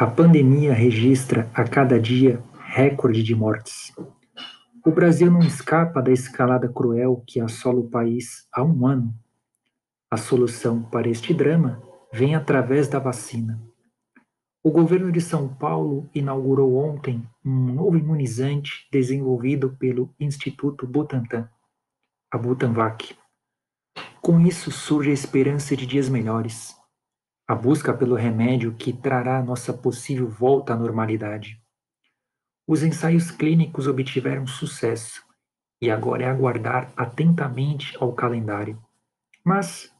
A pandemia registra a cada dia recorde de mortes. O Brasil não escapa da escalada cruel que assola o país há um ano. A solução para este drama vem através da vacina. O governo de São Paulo inaugurou ontem um novo imunizante desenvolvido pelo Instituto Butantan, a Butanvac. Com isso surge a esperança de dias melhores a busca pelo remédio que trará nossa possível volta à normalidade. Os ensaios clínicos obtiveram sucesso e agora é aguardar atentamente ao calendário. Mas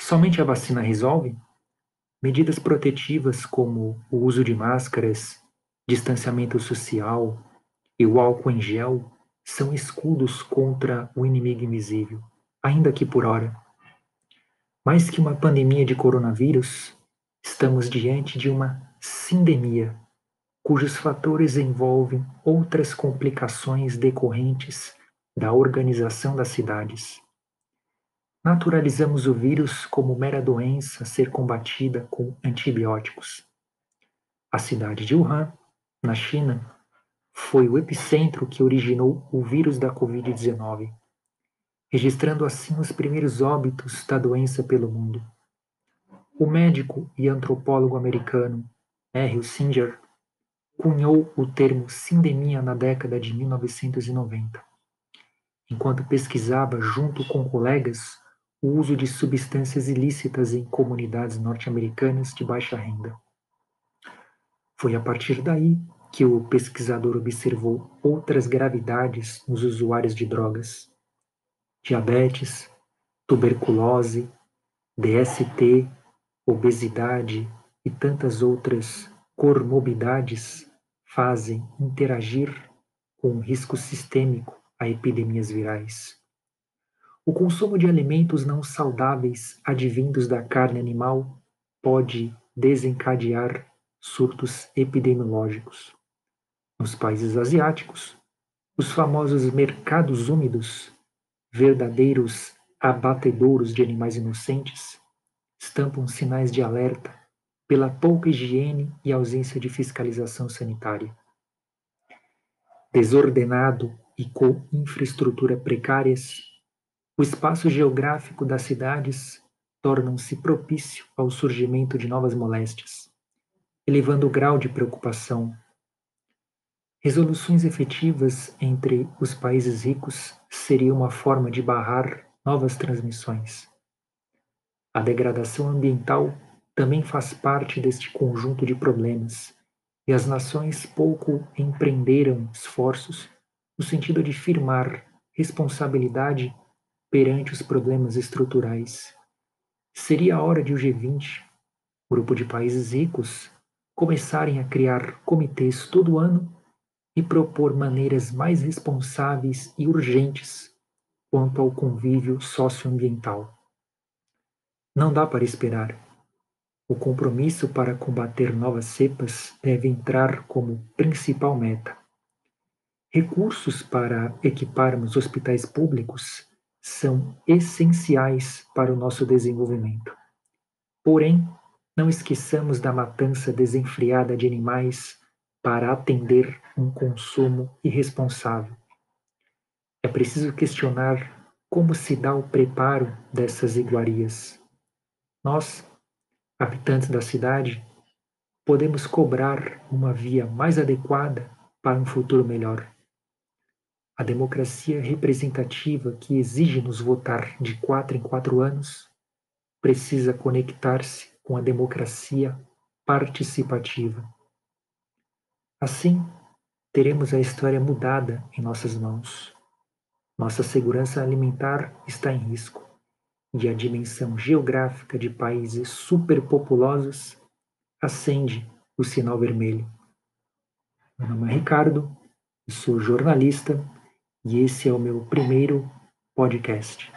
somente a vacina resolve? Medidas protetivas como o uso de máscaras, distanciamento social e o álcool em gel são escudos contra o inimigo invisível, ainda que por hora. Mais que uma pandemia de coronavírus, estamos diante de uma sindemia, cujos fatores envolvem outras complicações decorrentes da organização das cidades. Naturalizamos o vírus como mera doença a ser combatida com antibióticos. A cidade de Wuhan, na China, foi o epicentro que originou o vírus da Covid-19 registrando assim os primeiros óbitos da doença pelo mundo. O médico e antropólogo americano R. Singer cunhou o termo sindemia na década de 1990, enquanto pesquisava junto com colegas o uso de substâncias ilícitas em comunidades norte-americanas de baixa renda. Foi a partir daí que o pesquisador observou outras gravidades nos usuários de drogas diabetes, tuberculose, DST, obesidade e tantas outras comorbidades fazem interagir com um risco sistêmico a epidemias virais. O consumo de alimentos não saudáveis advindos da carne animal pode desencadear surtos epidemiológicos. Nos países asiáticos, os famosos mercados úmidos verdadeiros abatedouros de animais inocentes, estampam sinais de alerta pela pouca higiene e ausência de fiscalização sanitária. Desordenado e com infraestrutura precárias, o espaço geográfico das cidades torna-se propício ao surgimento de novas moléstias, elevando o grau de preocupação Resoluções efetivas entre os países ricos seria uma forma de barrar novas transmissões. A degradação ambiental também faz parte deste conjunto de problemas, e as nações pouco empreenderam esforços no sentido de firmar responsabilidade perante os problemas estruturais. Seria a hora de o G20, grupo de países ricos, começarem a criar comitês todo ano e propor maneiras mais responsáveis e urgentes quanto ao convívio socioambiental. Não dá para esperar. O compromisso para combater novas cepas deve entrar como principal meta. Recursos para equiparmos hospitais públicos são essenciais para o nosso desenvolvimento. Porém, não esqueçamos da matança desenfreada de animais para atender um consumo irresponsável. É preciso questionar como se dá o preparo dessas iguarias. Nós, habitantes da cidade, podemos cobrar uma via mais adequada para um futuro melhor. A democracia representativa que exige nos votar de quatro em quatro anos precisa conectar-se com a democracia participativa. Assim, teremos a história mudada em nossas mãos. Nossa segurança alimentar está em risco e a dimensão geográfica de países superpopulosos acende o sinal vermelho. Meu nome é Ricardo, sou jornalista e esse é o meu primeiro podcast.